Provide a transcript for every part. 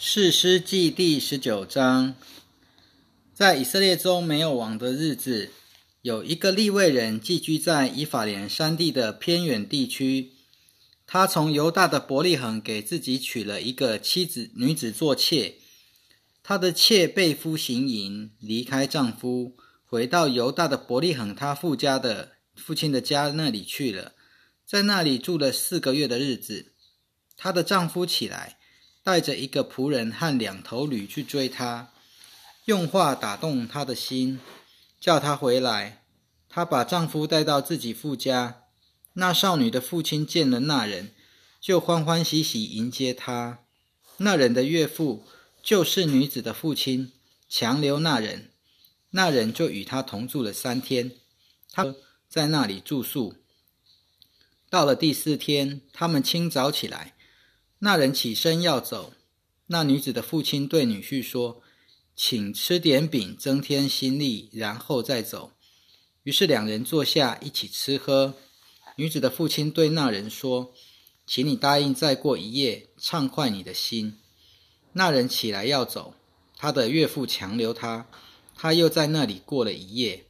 士师记第十九章，在以色列中没有王的日子，有一个利未人寄居在以法莲山地的偏远地区。他从犹大的伯利恒给自己娶了一个妻子女子做妾。他的妾被夫行淫，离开丈夫，回到犹大的伯利恒他父家的父亲的家那里去了，在那里住了四个月的日子。她的丈夫起来。带着一个仆人和两头驴去追她，用话打动她的心，叫她回来。她把丈夫带到自己父家。那少女的父亲见了那人，就欢欢喜喜迎接她。那人的岳父就是女子的父亲，强留那人。那人就与他同住了三天，他在那里住宿。到了第四天，他们清早起来。那人起身要走，那女子的父亲对女婿说：“请吃点饼，增添心力，然后再走。”于是两人坐下一起吃喝。女子的父亲对那人说：“请你答应再过一夜，畅快你的心。”那人起来要走，他的岳父强留他，他又在那里过了一夜。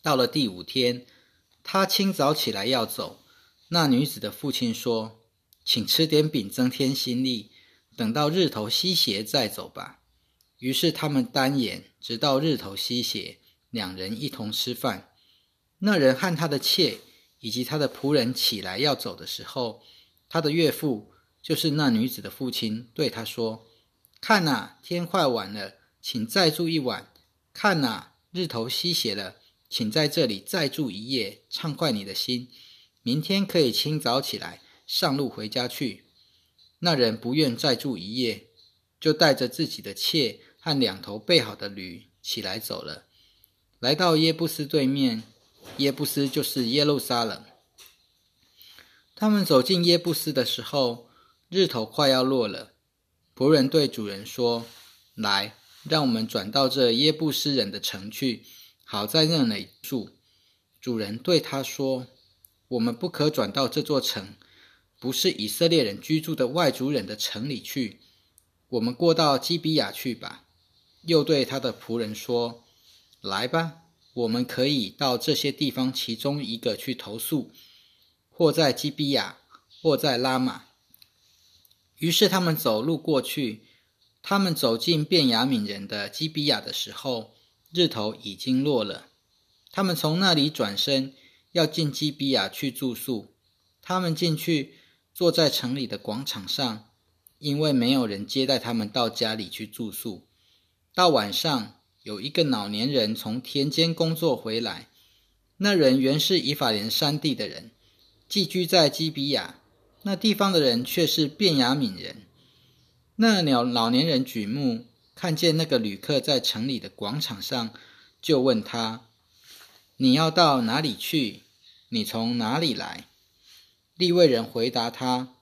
到了第五天，他清早起来要走，那女子的父亲说。请吃点饼，增添心力。等到日头西斜再走吧。于是他们单眼，直到日头西斜，两人一同吃饭。那人和他的妾以及他的仆人起来要走的时候，他的岳父，就是那女子的父亲，对他说：“看呐，天快晚了，请再住一晚。看呐，日头西斜了，请在这里再住一夜，畅快你的心。明天可以清早起来。”上路回家去，那人不愿再住一夜，就带着自己的妾和两头备好的驴起来走了，来到耶布斯对面。耶布斯就是耶路撒冷。他们走进耶布斯的时候，日头快要落了。仆人对主人说：“来，让我们转到这耶布斯人的城去，好在那里住。”主人对他说：“我们不可转到这座城。”不是以色列人居住的外族人的城里去，我们过到基比亚去吧。又对他的仆人说：“来吧，我们可以到这些地方其中一个去投宿，或在基比亚，或在拉玛。”于是他们走路过去。他们走进便雅悯人的基比亚的时候，日头已经落了。他们从那里转身，要进基比亚去住宿。他们进去。坐在城里的广场上，因为没有人接待他们到家里去住宿。到晚上，有一个老年人从田间工作回来。那人原是以法莲山地的人，寄居在基比亚。那地方的人却是便雅悯人。那老老年人举目看见那个旅客在城里的广场上，就问他：“你要到哪里去？你从哪里来？”利未人回答他：“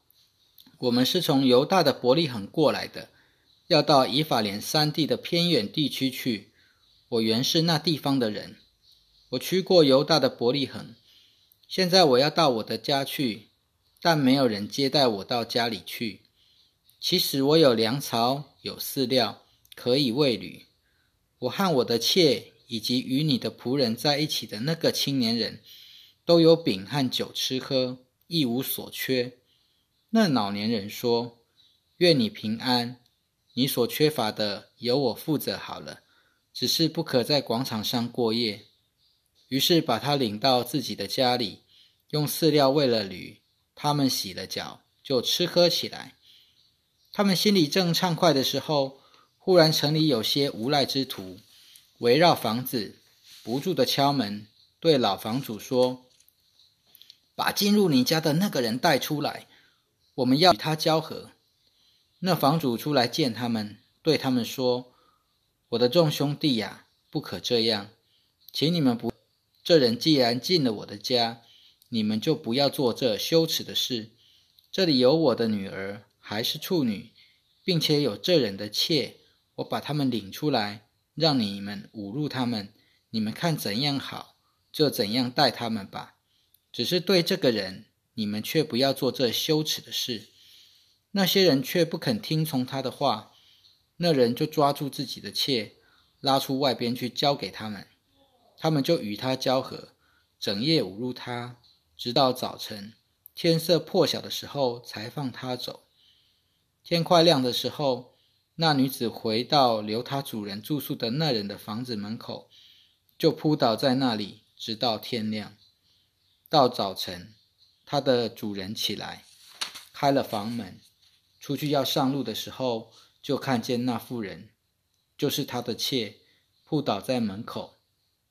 我们是从犹大的伯利恒过来的，要到以法莲山地的偏远地区去。我原是那地方的人，我去过犹大的伯利恒。现在我要到我的家去，但没有人接待我到家里去。其实我有粮草，有饲料，可以喂驴。我和我的妾以及与你的仆人在一起的那个青年人，都有饼和酒吃喝。”一无所缺。那老年人说：“愿你平安，你所缺乏的由我负责好了，只是不可在广场上过夜。”于是把他领到自己的家里，用饲料喂了驴。他们洗了脚，就吃喝起来。他们心里正畅快的时候，忽然城里有些无赖之徒围绕房子，不住的敲门，对老房主说。把进入你家的那个人带出来，我们要与他交合。那房主出来见他们，对他们说：“我的众兄弟呀，不可这样，请你们不。这人既然进了我的家，你们就不要做这羞耻的事。这里有我的女儿，还是处女，并且有这人的妾，我把他们领出来，让你们侮辱他们。你们看怎样好，就怎样待他们吧。”只是对这个人，你们却不要做这羞耻的事。那些人却不肯听从他的话，那人就抓住自己的妾，拉出外边去交给他们，他们就与他交合，整夜侮辱他，直到早晨天色破晓的时候才放他走。天快亮的时候，那女子回到留她主人住宿的那人的房子门口，就扑倒在那里，直到天亮。到早晨，他的主人起来，开了房门。出去要上路的时候，就看见那妇人，就是他的妾，扑倒在门口，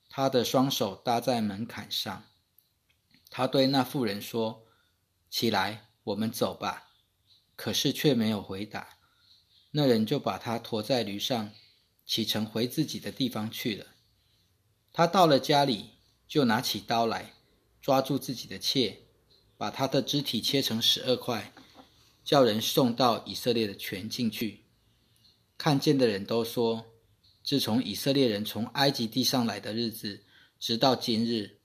他的双手搭在门槛上。他对那妇人说：“起来，我们走吧。”可是却没有回答。那人就把他驮在驴上，启程回自己的地方去了。他到了家里，就拿起刀来，抓住自己的妾，把他的肢体切成十二块。叫人送到以色列的全境去。看见的人都说：自从以色列人从埃及地上来的日子，直到今日，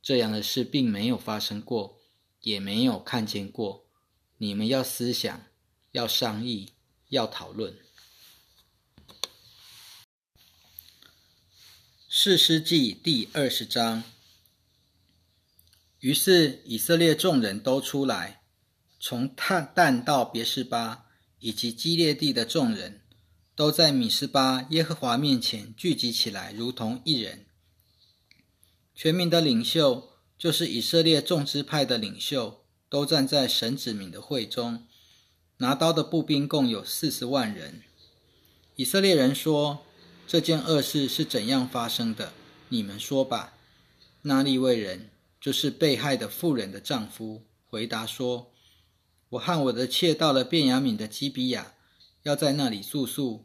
这样的事并没有发生过，也没有看见过。你们要思想，要商议，要讨论。士师记第二十章。于是以色列众人都出来。从探旦到别是巴，以及基列地的众人，都在米斯巴耶和华面前聚集起来，如同一人。全民的领袖，就是以色列众支派的领袖，都站在神子民的会中。拿刀的步兵共有四十万人。以色列人说：“这件恶事是怎样发生的？你们说吧。”那利未人，就是被害的妇人的丈夫，回答说。我和我的妾到了便雅敏的基比亚，要在那里住宿。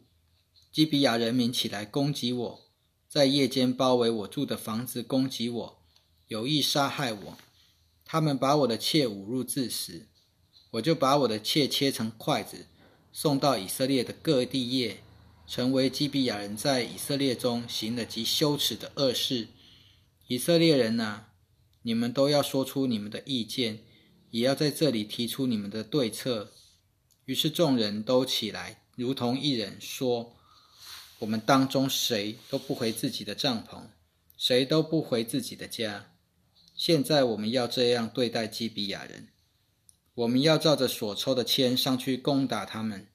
基比亚人民起来攻击我，在夜间包围我住的房子，攻击我，有意杀害我。他们把我的妾侮辱致死，我就把我的妾切成筷子，送到以色列的各地业，成为基比亚人在以色列中行了极羞耻的恶事。以色列人呐，你们都要说出你们的意见。也要在这里提出你们的对策。于是众人都起来，如同一人说：“我们当中谁都不回自己的帐篷，谁都不回自己的家。现在我们要这样对待基比亚人：我们要照着所抽的签上去攻打他们。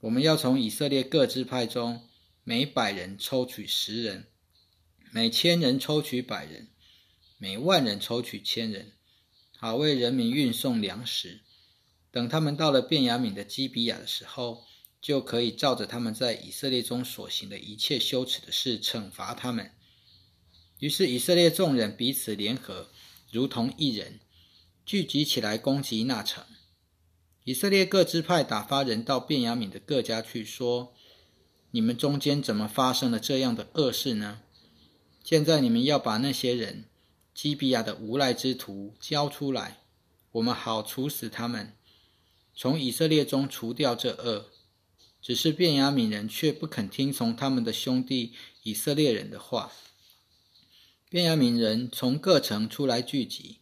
我们要从以色列各支派中每百人抽取十人，每千人抽取百人，每万人抽取千人。”好为人民运送粮食。等他们到了便雅悯的基比亚的时候，就可以照着他们在以色列中所行的一切羞耻的事惩罚他们。于是以色列众人彼此联合，如同一人，聚集起来攻击那城。以色列各支派打发人到便雅悯的各家去说：“你们中间怎么发生了这样的恶事呢？现在你们要把那些人。”基比亚的无赖之徒交出来，我们好处死他们，从以色列中除掉这恶。只是便雅悯人却不肯听从他们的兄弟以色列人的话。便雅悯人从各城出来聚集，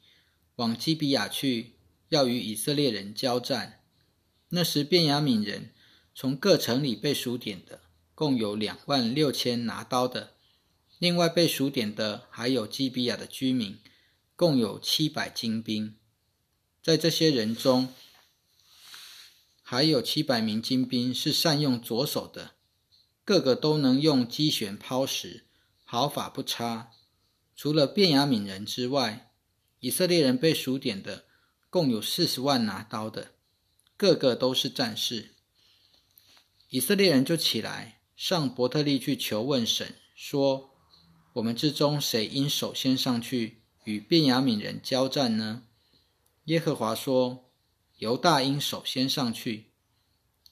往基比亚去，要与以色列人交战。那时便雅悯人从各城里被数点的，共有两万六千拿刀的。另外被数点的还有基比亚的居民，共有七百精兵。在这些人中，还有七百名精兵是善用左手的，个个都能用机旋抛石，毫发不差。除了便雅悯人之外，以色列人被数点的共有四十万拿刀的，个个都是战士。以色列人就起来上伯特利去求问神，说。我们之中谁应首先上去与便雅悯人交战呢？耶和华说：“犹大应首先上去。”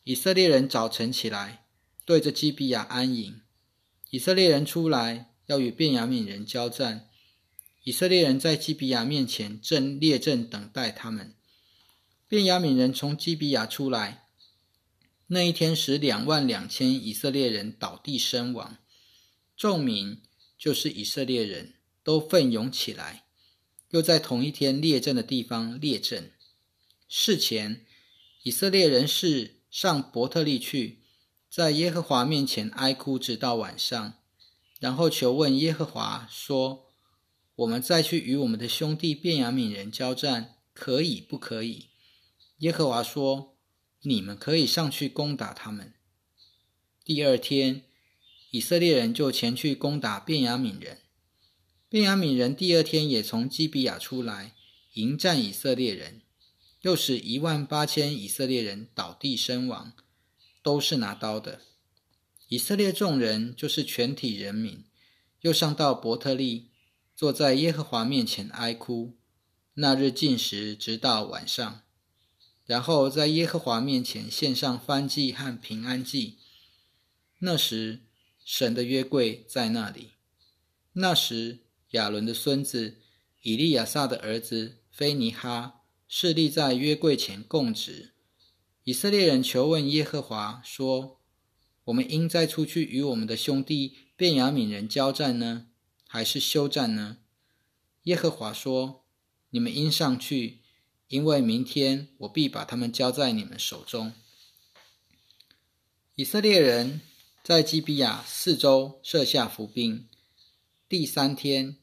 以色列人早晨起来，对着基比亚安营。以色列人出来要与便雅悯人交战。以色列人在基比亚面前正列阵等待他们。便雅悯人从基比亚出来，那一天使两万两千以色列人倒地身亡，众民。就是以色列人都奋勇起来，又在同一天列阵的地方列阵。事前，以色列人是上伯特利去，在耶和华面前哀哭，直到晚上，然后求问耶和华说：“我们再去与我们的兄弟便雅悯人交战，可以不可以？”耶和华说：“你们可以上去攻打他们。”第二天，以色列人就前去攻打便雅悯人。便雅悯人第二天也从基比亚出来迎战以色列人。又使一万八千以色列人倒地身亡，都是拿刀的。以色列众人就是全体人民，又上到伯特利，坐在耶和华面前哀哭。那日进食直到晚上，然后在耶和华面前献上欢祭和平安祭。那时神的约柜在那里。那时亚伦的孙子以利亚撒的儿子菲尼哈。势力在约柜前供职，以色列人求问耶和华说：“我们应再出去与我们的兄弟便雅悯人交战呢，还是休战呢？”耶和华说：“你们应上去，因为明天我必把他们交在你们手中。”以色列人在基比亚四周设下伏兵。第三天，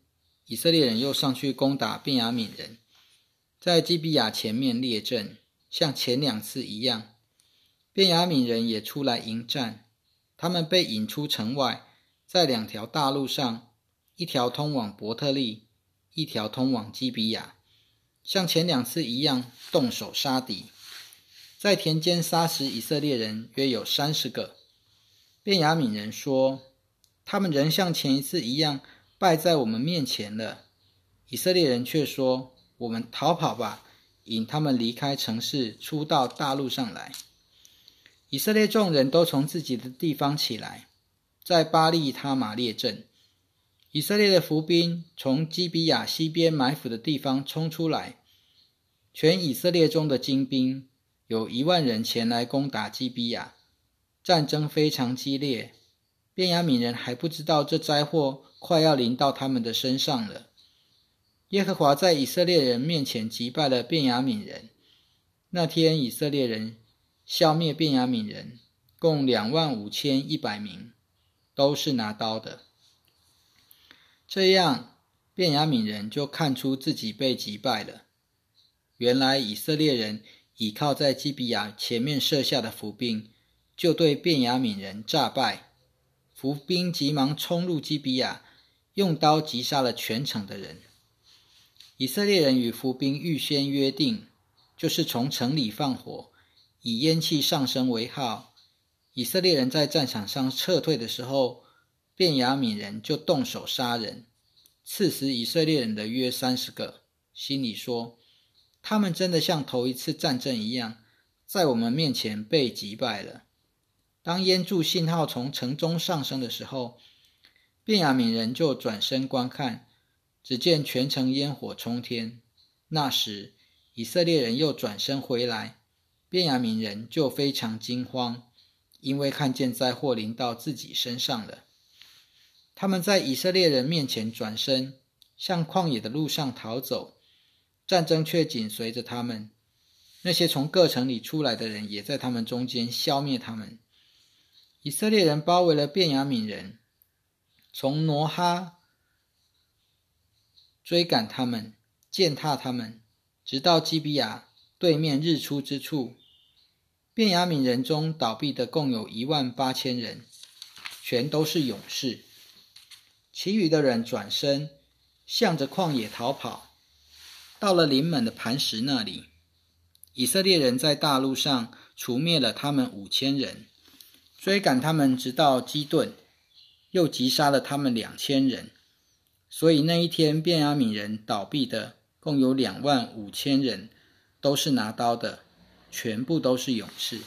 以色列人又上去攻打便雅悯人。在基比亚前面列阵，像前两次一样。便雅悯人也出来迎战，他们被引出城外，在两条大路上，一条通往伯特利，一条通往基比亚，像前两次一样动手杀敌，在田间杀死以色列人约有三十个。便雅悯人说：“他们仍像前一次一样败在我们面前了。”以色列人却说。我们逃跑吧，引他们离开城市，出到大路上来。以色列众人都从自己的地方起来，在巴利他马列镇。以色列的伏兵从基比亚西边埋伏的地方冲出来，全以色列中的精兵有一万人前来攻打基比亚，战争非常激烈。便雅悯人还不知道这灾祸快要临到他们的身上了。耶和华在以色列人面前击败了便雅悯人。那天，以色列人消灭便雅悯人，共两万五千一百名，都是拿刀的。这样，便雅悯人就看出自己被击败了。原来，以色列人倚靠在基比亚前面设下的伏兵，就对便雅悯人诈败。伏兵急忙冲入基比亚，用刀击杀了全城的人。以色列人与伏兵预先约定，就是从城里放火，以烟气上升为号。以色列人在战场上撤退的时候，便雅悯人就动手杀人，刺死以色列人的约三十个。心里说：他们真的像头一次战争一样，在我们面前被击败了。当烟柱信号从城中上升的时候，便雅悯人就转身观看。只见全城烟火冲天，那时以色列人又转身回来，便雅悯人就非常惊慌，因为看见灾祸临到自己身上了。他们在以色列人面前转身，向旷野的路上逃走，战争却紧随着他们。那些从各城里出来的人也在他们中间消灭他们。以色列人包围了便雅悯人，从挪哈。追赶他们，践踏他们，直到基比亚对面日出之处。便雅悯人中倒闭的共有一万八千人，全都是勇士。其余的人转身，向着旷野逃跑，到了临门的磐石那里。以色列人在大路上除灭了他们五千人，追赶他们直到基顿，又击杀了他们两千人。所以那一天，便雅敏人倒闭的共有两万五千人，都是拿刀的，全部都是勇士。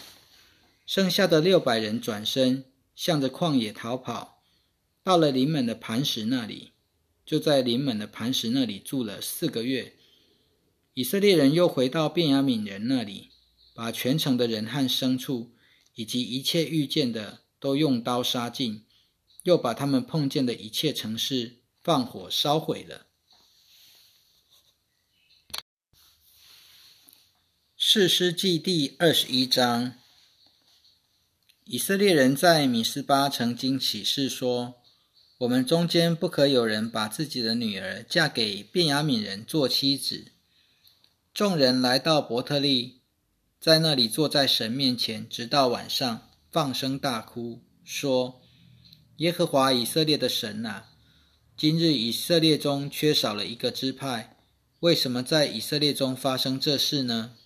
剩下的六百人转身，向着旷野逃跑，到了临门的磐石那里，就在临门的磐石那里住了四个月。以色列人又回到便雅敏人那里，把全城的人和牲畜，以及一切遇见的，都用刀杀尽，又把他们碰见的一切城市。放火烧毁了。士师记第二十一章，以色列人在米斯巴曾经起誓说：“我们中间不可有人把自己的女儿嫁给便雅悯人做妻子。”众人来到伯特利，在那里坐在神面前，直到晚上，放声大哭，说：“耶和华以色列的神啊，今日以色列中缺少了一个支派，为什么在以色列中发生这事呢？”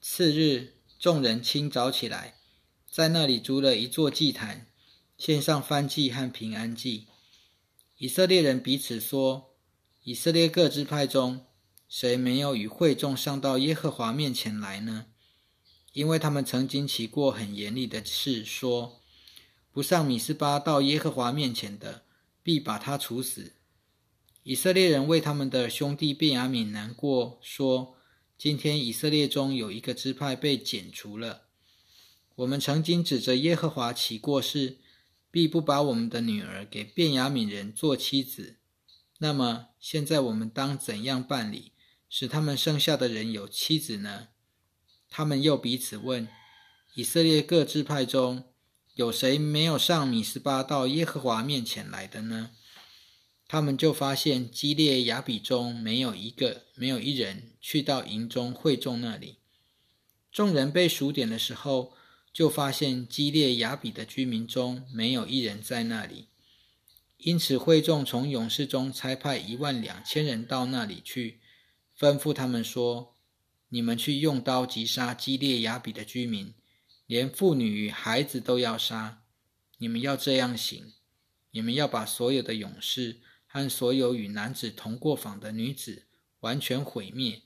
次日，众人清早起来，在那里筑了一座祭坛，献上燔祭和平安祭。以色列人彼此说：“以色列各支派中，谁没有与会众上到耶和华面前来呢？因为他们曾经起过很严厉的誓，说：不上米斯巴到耶和华面前的，必把他处死。”以色列人为他们的兄弟便雅悯难过，说。今天以色列中有一个支派被剪除了。我们曾经指着耶和华起过誓，必不把我们的女儿给便雅悯人做妻子。那么现在我们当怎样办理，使他们剩下的人有妻子呢？他们又彼此问：以色列各支派中有谁没有上米斯巴到耶和华面前来的呢？他们就发现基列雅比中没有一个，没有一人去到营中会众那里。众人被数点的时候，就发现基列雅比的居民中没有一人在那里。因此会众从勇士中差派一万两千人到那里去，吩咐他们说：“你们去用刀击杀基列雅比的居民，连妇女与孩子都要杀。你们要这样行，你们要把所有的勇士。”和所有与男子同过房的女子完全毁灭。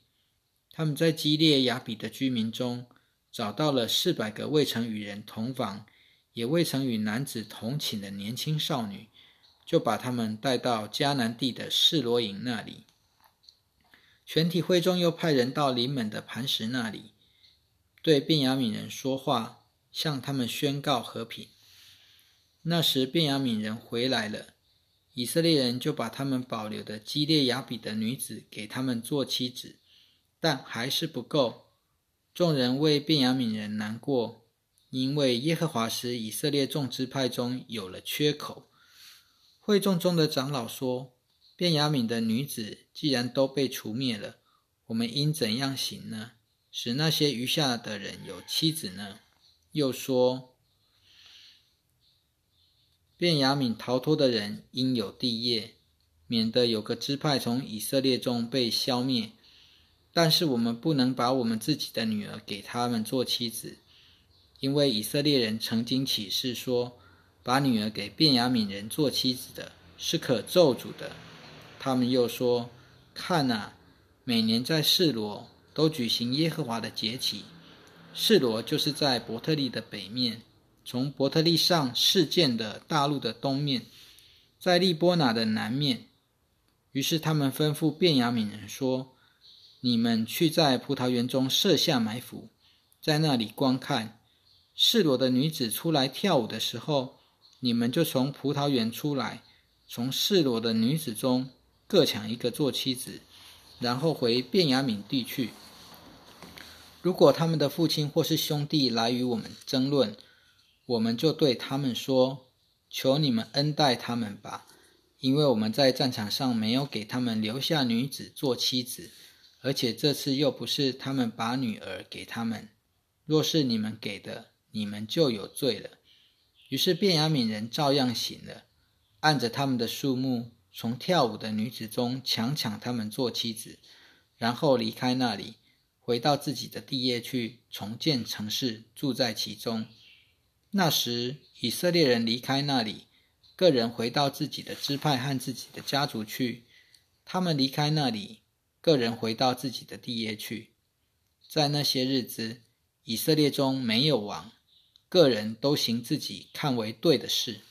他们在基列雅比的居民中找到了四百个未曾与人同房，也未曾与男子同寝的年轻少女，就把他们带到迦南地的示罗营那里。全体会众又派人到临门的磐石那里，对便雅悯人说话，向他们宣告和平。那时便雅悯人回来了。以色列人就把他们保留的基列雅比的女子给他们做妻子，但还是不够。众人为便雅悯人难过，因为耶和华使以色列众支派中有了缺口。会众中的长老说：“便雅悯的女子既然都被除灭了，我们应怎样行呢？使那些余下的人有妻子呢？”又说。便雅悯逃脱的人应有地业，免得有个支派从以色列中被消灭。但是我们不能把我们自己的女儿给他们做妻子，因为以色列人曾经起誓说，把女儿给便雅悯人做妻子的是可咒诅的。他们又说：“看啊，每年在示罗都举行耶和华的节期，示罗就是在伯特利的北面。”从伯特利上事件的大陆的东面，在利波拿的南面。于是他们吩咐便雅悯人说：“你们去在葡萄园中设下埋伏，在那里观看。示罗的女子出来跳舞的时候，你们就从葡萄园出来，从示罗的女子中各抢一个做妻子，然后回便雅悯地去。如果他们的父亲或是兄弟来与我们争论，”我们就对他们说：“求你们恩待他们吧，因为我们在战场上没有给他们留下女子做妻子，而且这次又不是他们把女儿给他们。若是你们给的，你们就有罪了。”于是便雅悯人照样醒了，按着他们的数目，从跳舞的女子中强抢他们做妻子，然后离开那里，回到自己的地业去重建城市，住在其中。那时，以色列人离开那里，个人回到自己的支派和自己的家族去。他们离开那里，个人回到自己的地业去。在那些日子，以色列中没有王，个人都行自己看为对的事。